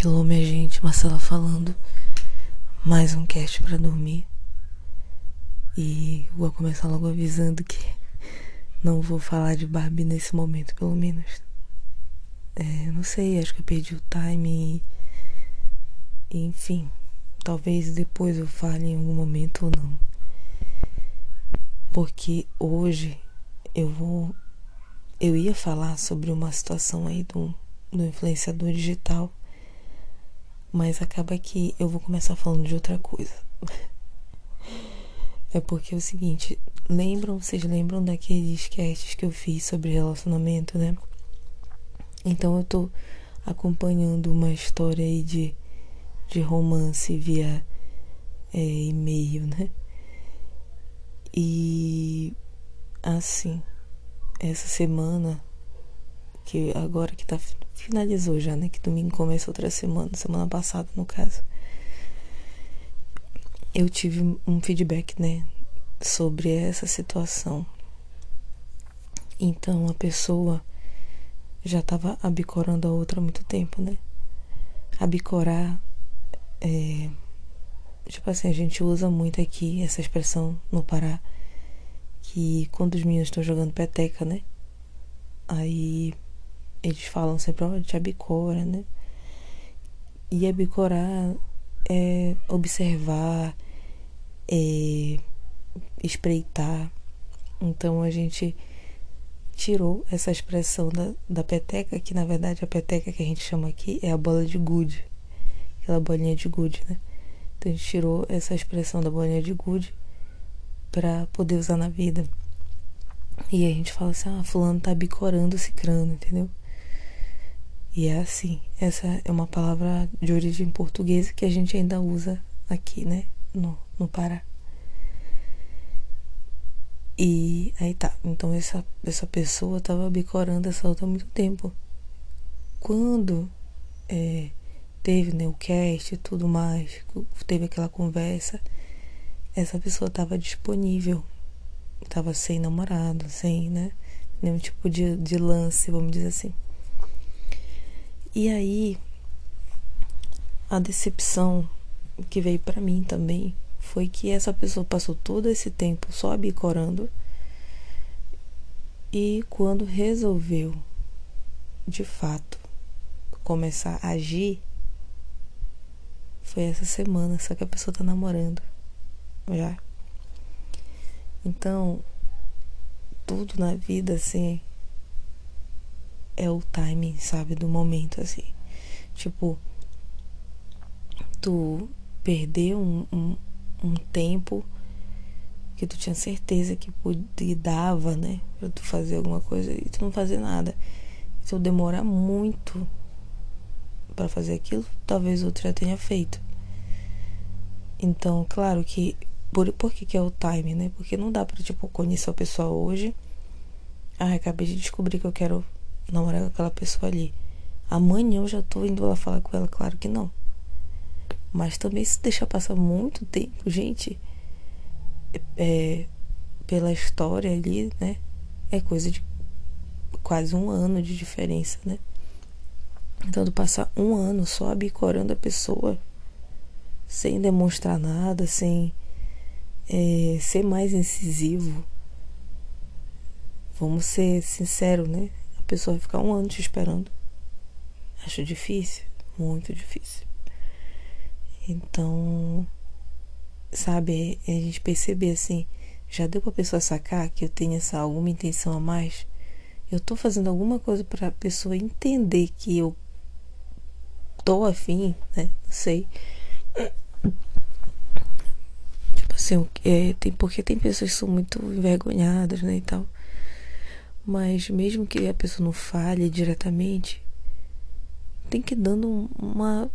Hello, minha gente, Marcela falando. Mais um cast para dormir. E vou começar logo avisando que não vou falar de Barbie nesse momento, pelo menos. É, não sei, acho que eu perdi o time. E, enfim, talvez depois eu fale em algum momento ou não. Porque hoje eu vou. Eu ia falar sobre uma situação aí do, do influenciador digital mas acaba que eu vou começar falando de outra coisa. É porque é o seguinte, lembram, vocês lembram daqueles casts que eu fiz sobre relacionamento, né? Então eu tô acompanhando uma história aí de, de romance via é, e-mail, né? E assim, essa semana, que agora que tá finalizou já, né? Que domingo começa outra semana, semana passada no caso. Eu tive um feedback, né? Sobre essa situação. Então a pessoa já estava abicorando a outra há muito tempo, né? Abicorar é. Tipo assim, a gente usa muito aqui essa expressão no Pará. Que quando os meninos estão jogando peteca, né? Aí eles falam sempre, ó, te abicora, né? E abicorar é observar, é espreitar. Então a gente tirou essa expressão da, da peteca, que na verdade a peteca que a gente chama aqui é a bola de gude. Aquela bolinha de gude, né? Então a gente tirou essa expressão da bolinha de gude para poder usar na vida. E a gente fala assim, ah, fulano tá bicorando o cicrano, entendeu? E é assim, essa é uma palavra de origem portuguesa que a gente ainda usa aqui, né, no, no Pará. E aí tá, então essa, essa pessoa tava bicorando essa outra há muito tempo. Quando é, teve né, o cast e tudo mais, teve aquela conversa, essa pessoa tava disponível, tava sem namorado, sem, né, nenhum tipo de, de lance, vamos dizer assim. E aí, a decepção que veio para mim também foi que essa pessoa passou todo esse tempo só bicorando e quando resolveu de fato começar a agir foi essa semana, só que a pessoa tá namorando já. Então, tudo na vida assim é o timing, sabe, do momento, assim. Tipo, tu perdeu um, um, um tempo que tu tinha certeza que podia, dava, né, pra tu fazer alguma coisa e tu não fazer nada. E tu demorar muito para fazer aquilo, talvez outro já tenha feito. Então, claro que por, por que, que é o time, né? Porque não dá pra, tipo, conhecer a pessoa hoje. Ah, acabei de descobrir que eu quero namorar com aquela pessoa ali. Amanhã eu já tô indo lá falar com ela, claro que não. Mas também se deixar passar muito tempo, gente, é, pela história ali, né? É coisa de quase um ano de diferença, né? Então, passar um ano só abicorando a pessoa, sem demonstrar nada, sem é, ser mais incisivo. Vamos ser sinceros, né? Pessoa vai ficar um ano te esperando. Acho difícil, muito difícil. Então, sabe, a gente perceber assim, já deu pra pessoa sacar que eu tenho essa alguma intenção a mais? Eu tô fazendo alguma coisa pra pessoa entender que eu tô afim, né? Não sei. Tipo assim, é, tem, porque tem pessoas que são muito envergonhadas, né, e tal. Mas mesmo que a pessoa não fale diretamente, tem que dando uma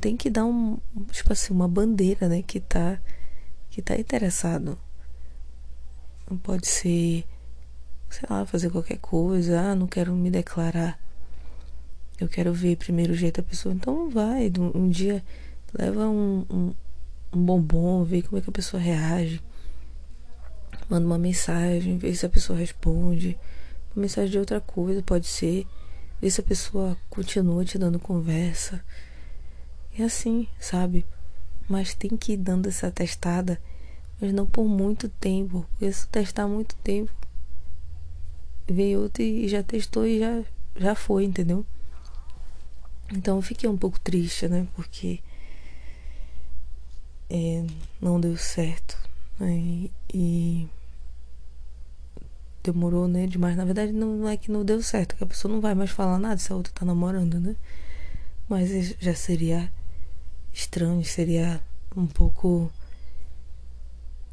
tem que dar um, tipo assim, uma bandeira, né, que tá que tá interessado. Não pode ser, sei lá, fazer qualquer coisa, ah, não quero me declarar. Eu quero ver primeiro o jeito da pessoa. Então vai, um dia leva um, um, um bombom, vê como é que a pessoa reage manda uma mensagem, vê se a pessoa responde. Uma mensagem de outra coisa, pode ser. Vê se a pessoa continua te dando conversa. É assim, sabe? Mas tem que ir dando essa testada, mas não por muito tempo. Porque se testar muito tempo, veio outro e já testou e já, já foi, entendeu? Então eu fiquei um pouco triste, né? Porque é, não deu certo. Né? E demorou, né, demais. Na verdade, não é que não deu certo, que a pessoa não vai mais falar nada se a outra tá namorando, né? Mas já seria estranho, seria um pouco.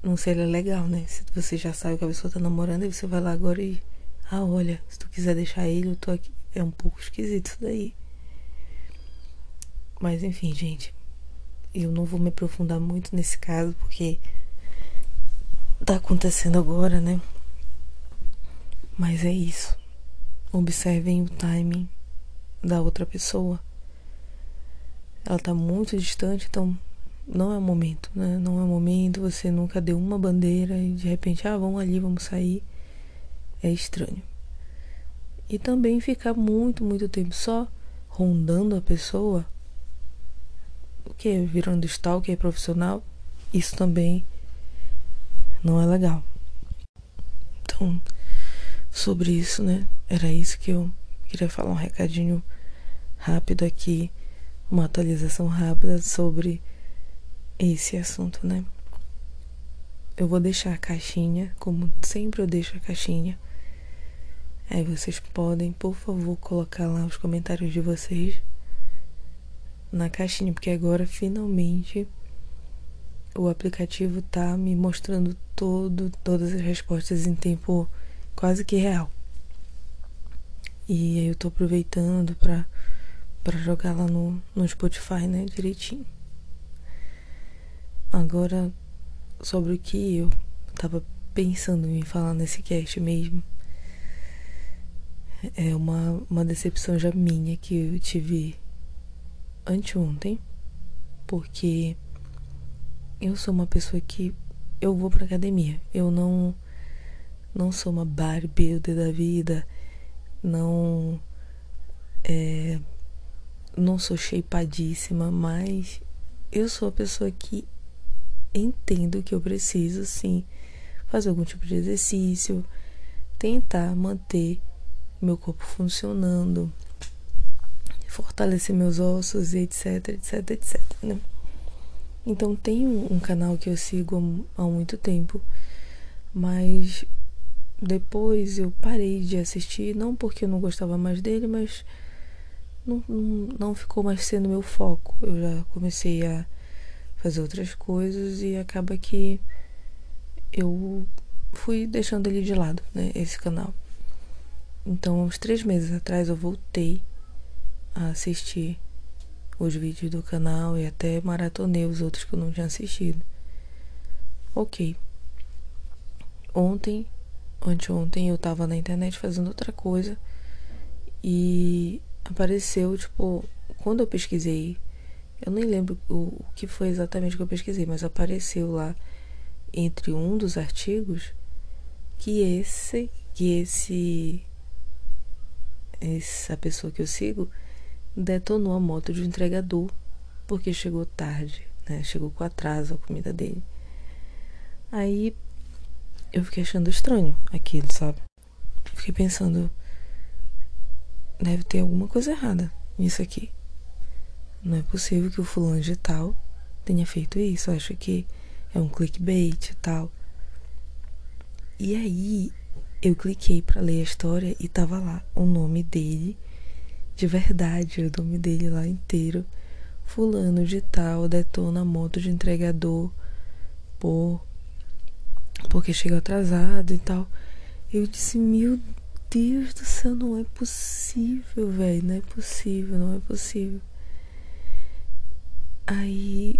Não seria legal, né? Se você já sabe que a pessoa tá namorando e você vai lá agora e. Ah, olha, se tu quiser deixar ele, eu tô aqui. É um pouco esquisito isso daí. Mas enfim, gente. Eu não vou me aprofundar muito nesse caso porque tá acontecendo agora, né? Mas é isso. Observem o timing da outra pessoa. Ela tá muito distante, então não é o momento, né? Não é o momento, você nunca deu uma bandeira e de repente, ah, vamos ali, vamos sair. É estranho. E também ficar muito, muito tempo só rondando a pessoa, o que? Virando stalker profissional, isso também não é legal. Então, sobre isso, né? Era isso que eu queria falar um recadinho rápido aqui, uma atualização rápida sobre esse assunto, né? Eu vou deixar a caixinha, como sempre eu deixo a caixinha. Aí vocês podem, por favor, colocar lá os comentários de vocês na caixinha, porque agora finalmente o aplicativo tá me mostrando todo, todas as respostas em tempo quase que real. E aí eu tô aproveitando pra, pra jogar lá no, no Spotify, né, direitinho. Agora, sobre o que eu tava pensando em falar nesse cast mesmo. É uma, uma decepção já minha que eu tive anteontem, porque eu sou uma pessoa que eu vou pra academia. Eu não não sou uma bodybuilder da vida, não é, não sou shapeadíssima, mas eu sou a pessoa que entendo que eu preciso sim fazer algum tipo de exercício, tentar manter meu corpo funcionando, fortalecer meus ossos, etc, etc, etc, né? Então tem um, um canal que eu sigo há muito tempo, mas depois eu parei de assistir, não porque eu não gostava mais dele, mas não, não, ficou mais sendo meu foco. Eu já comecei a fazer outras coisas e acaba que eu fui deixando ele de lado, né? Esse canal. Então, uns três meses atrás eu voltei a assistir os vídeos do canal e até maratonei os outros que eu não tinha assistido. Ok. Ontem, anteontem, eu tava na internet fazendo outra coisa e apareceu, tipo, quando eu pesquisei, eu nem lembro o, o que foi exatamente que eu pesquisei, mas apareceu lá entre um dos artigos que esse, que esse, essa pessoa que eu sigo detonou a moto de um entregador porque chegou tarde, né? Chegou com atraso a comida dele. Aí eu fiquei achando estranho aquilo, sabe? Fiquei pensando, deve ter alguma coisa errada nisso aqui. Não é possível que o fulano de tal tenha feito isso. Eu acho que é um clickbait e tal. E aí eu cliquei para ler a história e tava lá o nome dele de verdade, o nome dele lá inteiro. Fulano de tal detona moto de entregador por porque chegou atrasado e tal. Eu disse, meu Deus do céu, não é possível, velho, não é possível, não é possível. Aí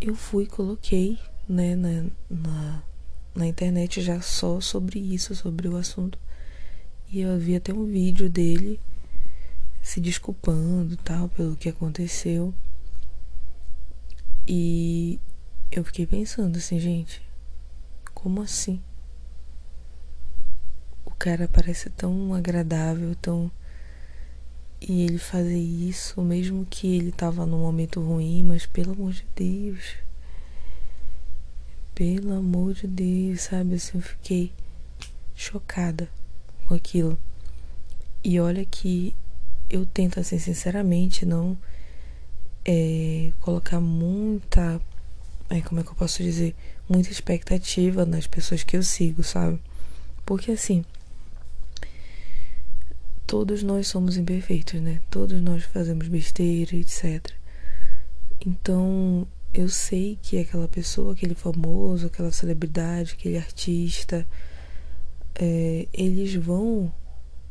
eu fui coloquei, né, na, na, na internet já só sobre isso, sobre o assunto. E eu vi até um vídeo dele se desculpando tal pelo que aconteceu. E eu fiquei pensando assim, gente, como assim? O cara parece tão agradável, tão E ele fazer isso, mesmo que ele tava num momento ruim, mas pelo amor de Deus. Pelo amor de Deus, sabe? Assim, eu fiquei chocada com aquilo. E olha que eu tento, assim, sinceramente, não é, colocar muita. É, como é que eu posso dizer? Muita expectativa nas pessoas que eu sigo, sabe? Porque assim todos nós somos imperfeitos, né? Todos nós fazemos besteira, etc. Então, eu sei que aquela pessoa, aquele famoso, aquela celebridade, aquele artista, é, eles vão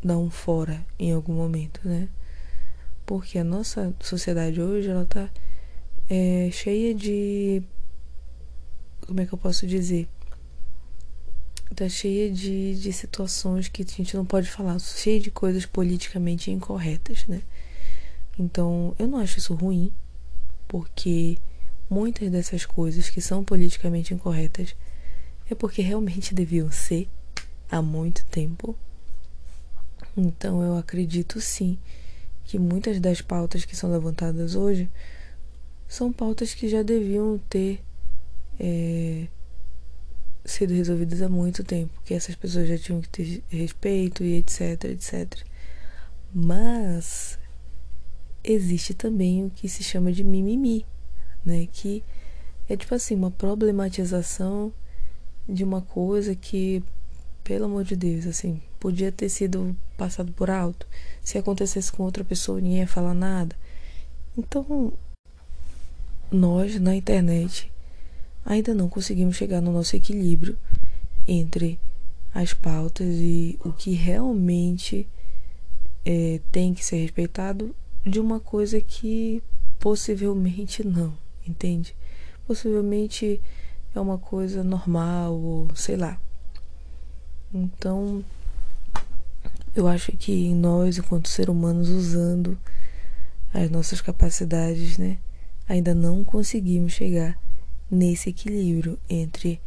dar um fora em algum momento, né? Porque a nossa sociedade hoje, ela tá é, cheia de. Como é que eu posso dizer? tá cheia de, de situações que a gente não pode falar, cheia de coisas politicamente incorretas, né? Então, eu não acho isso ruim, porque muitas dessas coisas que são politicamente incorretas é porque realmente deviam ser há muito tempo. Então, eu acredito sim que muitas das pautas que são levantadas hoje são pautas que já deviam ter é, sido resolvidas há muito tempo, que essas pessoas já tinham que ter respeito e etc, etc. Mas existe também o que se chama de mimimi, né? Que é tipo assim, uma problematização de uma coisa que, pelo amor de Deus, assim, podia ter sido passado por alto. Se acontecesse com outra pessoa, ninguém ia falar nada. Então, nós na internet ainda não conseguimos chegar no nosso equilíbrio entre as pautas e o que realmente é, tem que ser respeitado de uma coisa que possivelmente não, entende? Possivelmente é uma coisa normal ou sei lá. Então, eu acho que nós, enquanto seres humanos, usando as nossas capacidades, né, ainda não conseguimos chegar nesse equilíbrio entre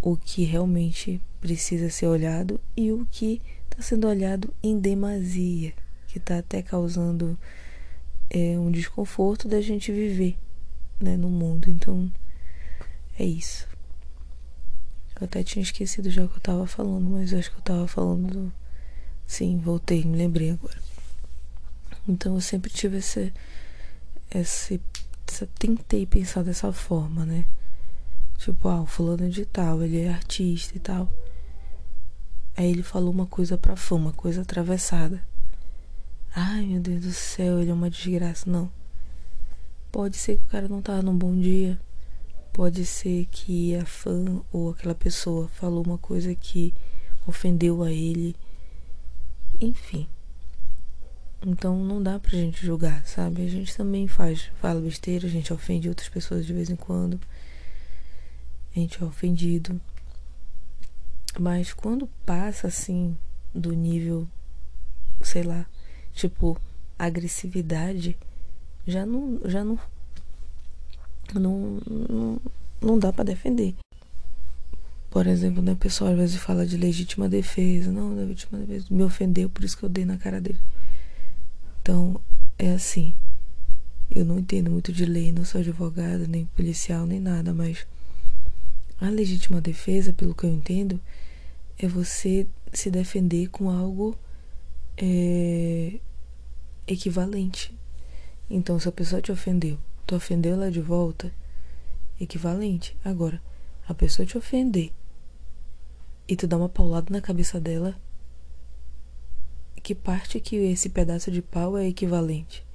o que realmente precisa ser olhado e o que está sendo olhado em demasia, que está até causando é, um desconforto da gente viver né, no mundo. Então, é isso. Eu até tinha esquecido já o que eu estava falando, mas acho que eu estava falando do... Sim, voltei, me lembrei agora. Então eu sempre tive esse, esse tentei pensar dessa forma, né? Tipo, ah, o fulano de tal, ele é artista e tal. Aí ele falou uma coisa pra fã, uma coisa atravessada. Ai, meu Deus do céu, ele é uma desgraça. Não. Pode ser que o cara não tava num bom dia. Pode ser que a fã ou aquela pessoa falou uma coisa que ofendeu a ele. Enfim. Então não dá pra gente julgar, sabe? A gente também faz, fala besteira, a gente ofende outras pessoas de vez em quando. A gente é ofendido. Mas quando passa assim do nível, sei lá, tipo agressividade, já não já não não, não, não dá para defender. Por exemplo, né, pessoal às vezes fala de legítima defesa. Não, legítima defesa me ofendeu, por isso que eu dei na cara dele. Então, é assim. Eu não entendo muito de lei, não sou advogada, nem policial, nem nada, mas a legítima defesa, pelo que eu entendo, é você se defender com algo é, equivalente. Então, se a pessoa te ofendeu, tu ofendeu ela de volta, equivalente. Agora, a pessoa te ofender e tu dá uma paulada na cabeça dela, que parte que esse pedaço de pau é equivalente?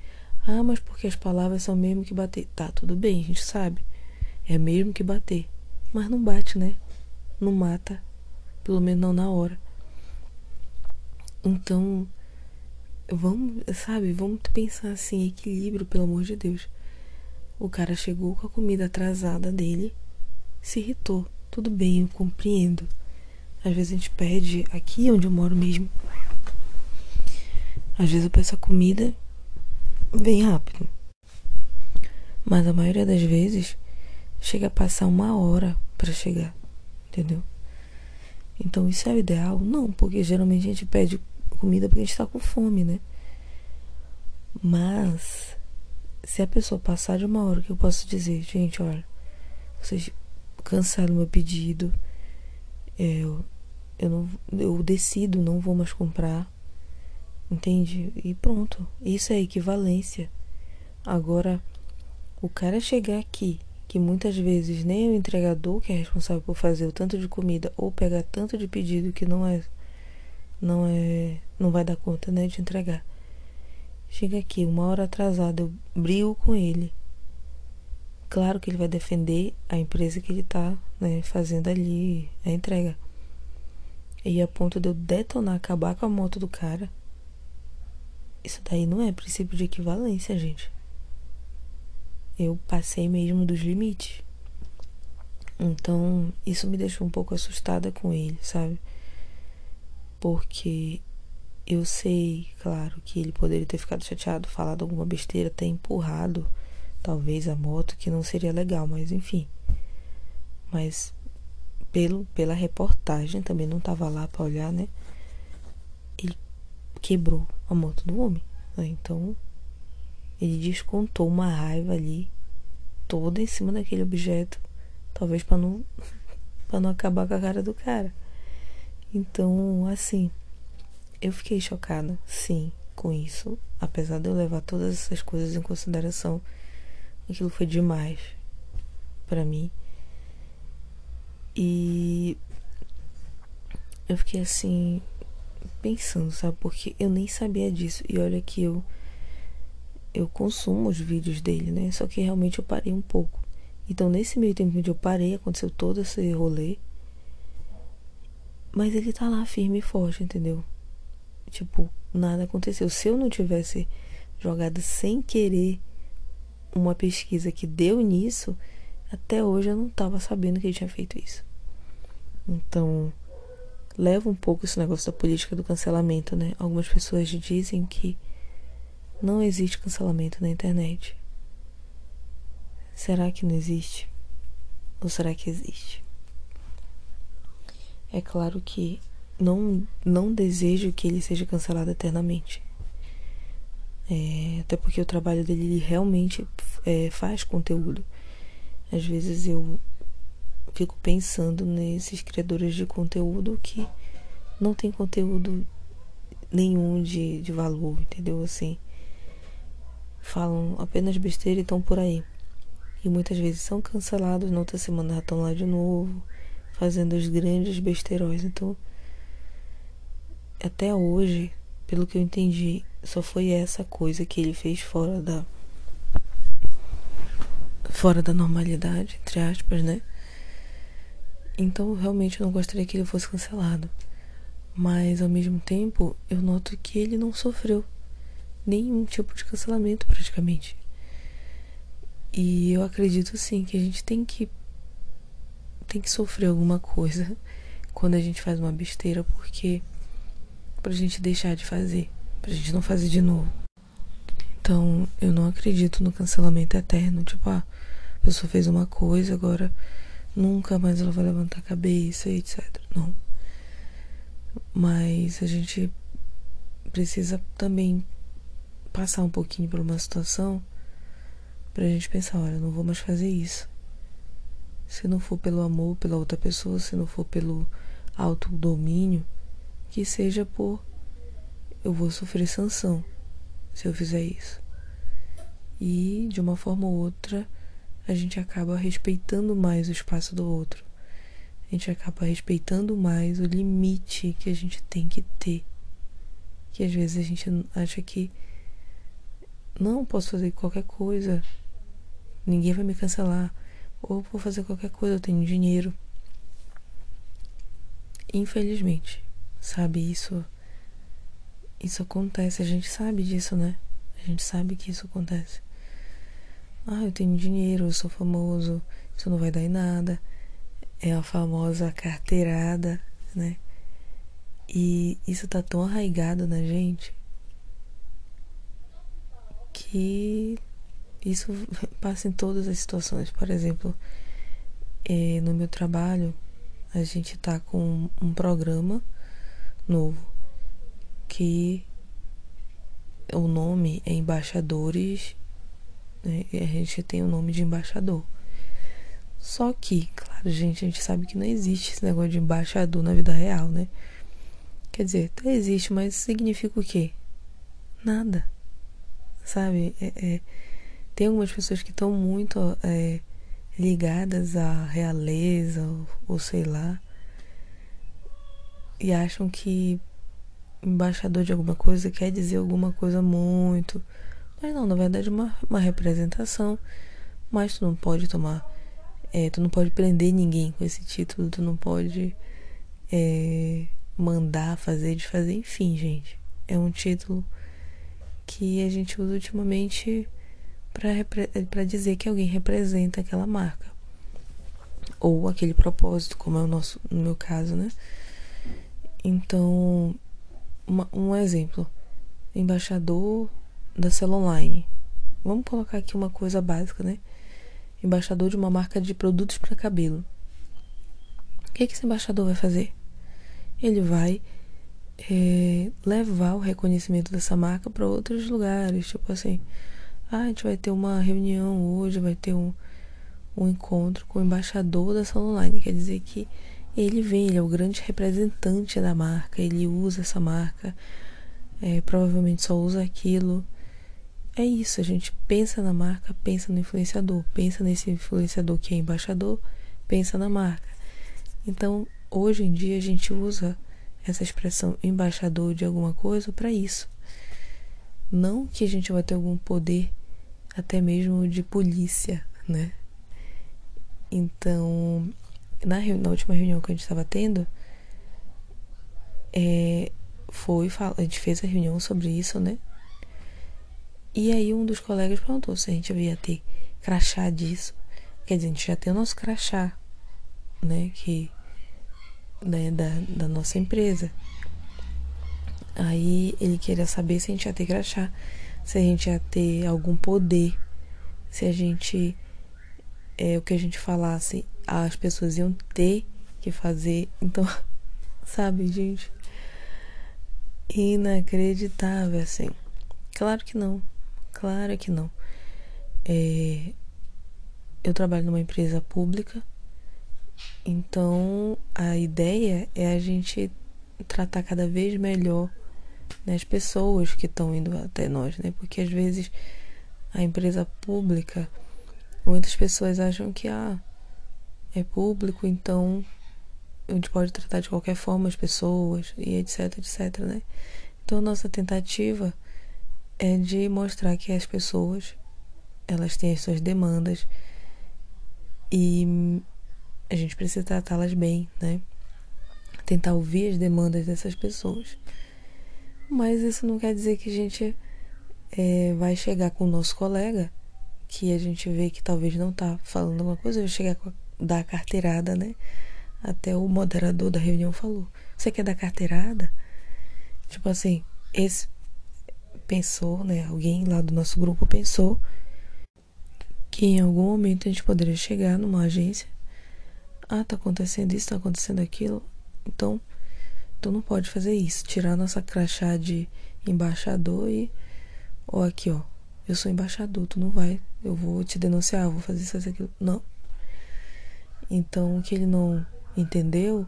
Ah, mas porque as palavras são mesmo que bater. Tá, tudo bem, a gente sabe. É mesmo que bater. Mas não bate, né? Não mata. Pelo menos não na hora. Então, vamos, sabe, vamos pensar assim, equilíbrio, pelo amor de Deus. O cara chegou com a comida atrasada dele, se irritou. Tudo bem, eu compreendo. Às vezes a gente pede aqui onde eu moro mesmo às vezes eu peço a comida bem rápido. Mas a maioria das vezes chega a passar uma hora para chegar, entendeu? Então isso é o ideal? Não, porque geralmente a gente pede comida porque a gente tá com fome, né? Mas se a pessoa passar de uma hora que eu posso dizer, gente, olha, vocês cansaram meu pedido, eu, eu não eu decido, não vou mais comprar. Entende? E pronto. Isso é equivalência. Agora, o cara chegar aqui, que muitas vezes nem o entregador que é responsável por fazer o tanto de comida ou pegar tanto de pedido que não é não é não vai dar conta, né, de entregar. Chega aqui uma hora atrasada, eu brigo com ele. Claro que ele vai defender a empresa que ele tá, né, fazendo ali a entrega. E a ponto de eu detonar, acabar com a moto do cara. Isso daí não é princípio de equivalência, gente. Eu passei mesmo dos limites. Então, isso me deixou um pouco assustada com ele, sabe? Porque eu sei, claro, que ele poderia ter ficado chateado, falado alguma besteira, ter empurrado talvez a moto, que não seria legal, mas enfim. Mas pelo, pela reportagem, também não tava lá para olhar, né? Ele quebrou a moto do homem. Né? Então, ele descontou uma raiva ali toda em cima daquele objeto, talvez para não para não acabar com a cara do cara. Então, assim, eu fiquei chocada, sim, com isso, apesar de eu levar todas essas coisas em consideração. Aquilo foi demais para mim. E eu fiquei assim pensando, sabe? Porque eu nem sabia disso. E olha que eu eu consumo os vídeos dele, né? Só que realmente eu parei um pouco. Então, nesse meio tempo onde eu parei, aconteceu todo esse rolê. Mas ele tá lá firme e forte, entendeu? Tipo, nada aconteceu. Se eu não tivesse jogado sem querer uma pesquisa que deu nisso, até hoje eu não tava sabendo que ele tinha feito isso. Então, leva um pouco esse negócio da política do cancelamento, né? Algumas pessoas dizem que não existe cancelamento na internet. Será que não existe? Ou será que existe? É claro que não, não desejo que ele seja cancelado eternamente. É, até porque o trabalho dele ele realmente é, faz conteúdo. Às vezes eu fico pensando nesses criadores de conteúdo que não tem conteúdo nenhum de, de valor, entendeu? Assim, falam apenas besteira e estão por aí. E muitas vezes são cancelados, na outra semana já estão lá de novo, fazendo os grandes besterões. Então, até hoje, pelo que eu entendi, só foi essa coisa que ele fez fora da fora da normalidade, entre aspas, né? Então, realmente eu não gostaria que ele fosse cancelado. Mas ao mesmo tempo, eu noto que ele não sofreu nenhum tipo de cancelamento praticamente. E eu acredito sim que a gente tem que tem que sofrer alguma coisa quando a gente faz uma besteira, porque pra gente deixar de fazer, pra gente não fazer de novo. Então, eu não acredito no cancelamento eterno, tipo, ah, a pessoa fez uma coisa, agora nunca mais ela vai levantar a cabeça, etc. Não. Mas a gente precisa também passar um pouquinho por uma situação pra gente pensar, olha, não vou mais fazer isso. Se não for pelo amor pela outra pessoa, se não for pelo autodomínio, que seja por eu vou sofrer sanção se eu fizer isso. E de uma forma ou outra, a gente acaba respeitando mais o espaço do outro. A gente acaba respeitando mais o limite que a gente tem que ter. Que às vezes a gente acha que não, posso fazer qualquer coisa. Ninguém vai me cancelar. Ou vou fazer qualquer coisa, eu tenho dinheiro. Infelizmente, sabe, isso isso acontece, a gente sabe disso, né? A gente sabe que isso acontece. Ah, eu tenho dinheiro, eu sou famoso, isso não vai dar em nada. É a famosa carteirada, né? E isso tá tão arraigado na gente que isso passa em todas as situações. Por exemplo, é, no meu trabalho, a gente tá com um programa novo que o nome é embaixadores, né? a gente tem o nome de embaixador. Só que, claro, gente, a gente sabe que não existe esse negócio de embaixador na vida real, né? Quer dizer, até existe, mas significa o quê? Nada. Sabe? É, é, tem algumas pessoas que estão muito é, ligadas à realeza, ou, ou sei lá, e acham que embaixador de alguma coisa quer dizer alguma coisa muito. Mas não, na verdade é uma, uma representação. Mas tu não pode tomar é, tu não pode prender ninguém com esse título, tu não pode é, mandar, fazer, desfazer, enfim, gente. É um título que a gente usa ultimamente para dizer que alguém representa aquela marca ou aquele propósito, como é o nosso, no meu caso, né? Então, uma, um exemplo, embaixador da Cell Online. Vamos colocar aqui uma coisa básica, né? embaixador de uma marca de produtos para cabelo. O que, que esse embaixador vai fazer? Ele vai é, levar o reconhecimento dessa marca para outros lugares. Tipo assim, ah, a gente vai ter uma reunião hoje, vai ter um, um encontro com o embaixador da sala online. Quer dizer que ele vem, ele é o grande representante da marca, ele usa essa marca, é, provavelmente só usa aquilo é isso, a gente pensa na marca, pensa no influenciador, pensa nesse influenciador que é embaixador, pensa na marca. Então, hoje em dia a gente usa essa expressão embaixador de alguma coisa para isso. Não que a gente vai ter algum poder até mesmo de polícia, né? Então, na, na última reunião que a gente estava tendo, é, foi, a gente fez a reunião sobre isso, né? E aí um dos colegas perguntou se a gente ia ter crachá disso. Quer dizer, a gente já tem o nosso crachá, né? Que, né, da, da nossa empresa. Aí ele queria saber se a gente ia ter crachá, se a gente ia ter algum poder, se a gente. É, o que a gente falasse, as pessoas iam ter que fazer. Então, sabe, gente? Inacreditável, assim. Claro que não. Claro que não. É, eu trabalho numa empresa pública, então a ideia é a gente tratar cada vez melhor né, as pessoas que estão indo até nós, né? Porque às vezes a empresa pública, muitas pessoas acham que ah, é público, então a gente pode tratar de qualquer forma as pessoas e etc, etc, né? Então nossa tentativa é de mostrar que as pessoas elas têm as suas demandas e a gente precisa tratá-las bem, né? Tentar ouvir as demandas dessas pessoas. Mas isso não quer dizer que a gente é, vai chegar com o nosso colega, que a gente vê que talvez não tá falando alguma coisa, vai chegar com a, dar carteirada, né? Até o moderador da reunião falou: Você quer dar carteirada? Tipo assim, esse pensou, né? Alguém lá do nosso grupo pensou que em algum momento a gente poderia chegar numa agência. Ah, tá acontecendo isso, tá acontecendo aquilo. Então, tu não pode fazer isso. Tirar nossa crachá de embaixador e. Ó, aqui, ó. Eu sou embaixador, tu não vai. Eu vou te denunciar, vou fazer isso, aquilo. Não. Então, o que ele não entendeu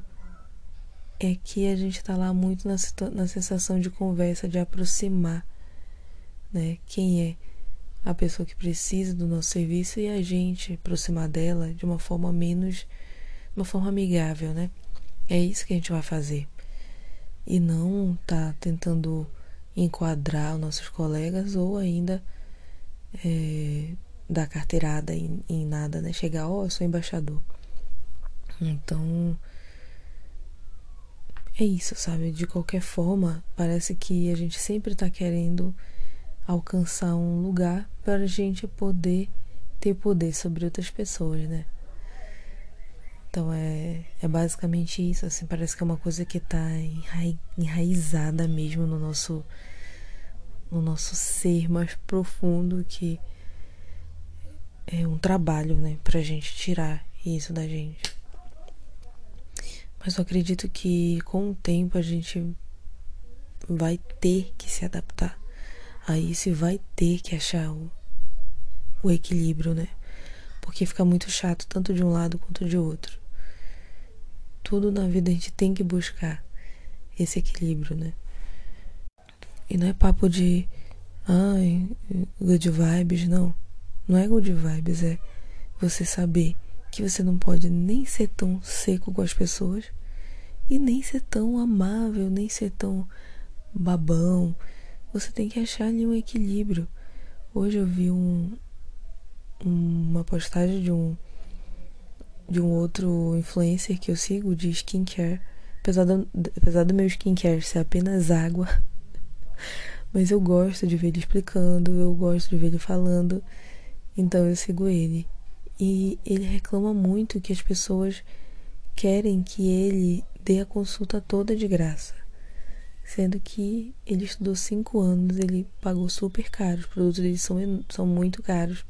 é que a gente tá lá muito na, na sensação de conversa, de aproximar né? Quem é a pessoa que precisa do nosso serviço e a gente aproximar dela de uma forma menos, uma forma amigável, né? É isso que a gente vai fazer. E não tá tentando enquadrar os nossos colegas ou ainda é, dar carteirada em, em, nada, né? Chegar, ó, oh, eu sou embaixador. Então, é isso, sabe? De qualquer forma, parece que a gente sempre tá querendo alcançar um lugar para a gente poder ter poder sobre outras pessoas, né? Então é, é basicamente isso, assim, parece que é uma coisa que está enraizada mesmo no nosso no nosso ser mais profundo que é um trabalho, né, pra gente tirar isso da gente. Mas eu acredito que com o tempo a gente vai ter que se adaptar aí você vai ter que achar o, o equilíbrio, né? Porque fica muito chato, tanto de um lado quanto de outro. Tudo na vida a gente tem que buscar esse equilíbrio, né? E não é papo de ai, good vibes, não. Não é good vibes, é você saber que você não pode nem ser tão seco com as pessoas e nem ser tão amável, nem ser tão babão. Você tem que achar ali um equilíbrio. Hoje eu vi um, uma postagem de um de um outro influencer que eu sigo de skincare. Apesar do, apesar do meu skincare ser apenas água, mas eu gosto de ver ele explicando, eu gosto de ver ele falando, então eu sigo ele. E ele reclama muito que as pessoas querem que ele dê a consulta toda de graça. Sendo que ele estudou cinco anos, ele pagou super caro, os produtos dele são, são muito caros.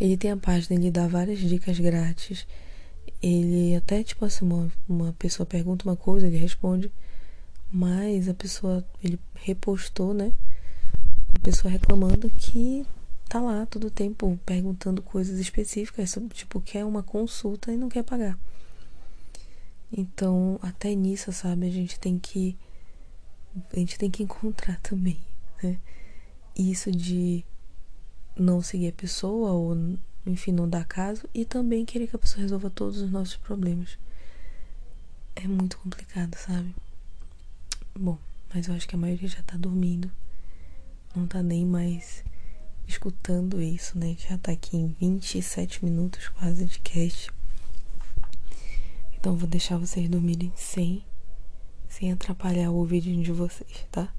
Ele tem a página, ele dá várias dicas grátis. Ele até, tipo assim, uma, uma pessoa pergunta uma coisa, ele responde. Mas a pessoa, ele repostou, né? A pessoa reclamando que tá lá todo tempo perguntando coisas específicas, tipo, quer uma consulta e não quer pagar. Então, até nisso, sabe, a gente tem que a gente tem que encontrar também, né? Isso de não seguir a pessoa ou enfim, não dar caso e também querer que a pessoa resolva todos os nossos problemas. É muito complicado, sabe? Bom, mas eu acho que a maioria já tá dormindo. Não tá nem mais escutando isso, né? Já tá aqui em 27 minutos quase de cast. Então vou deixar vocês dormirem sem sem atrapalhar o ouvidinho de vocês, tá?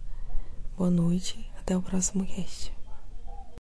Boa noite, até o próximo cast.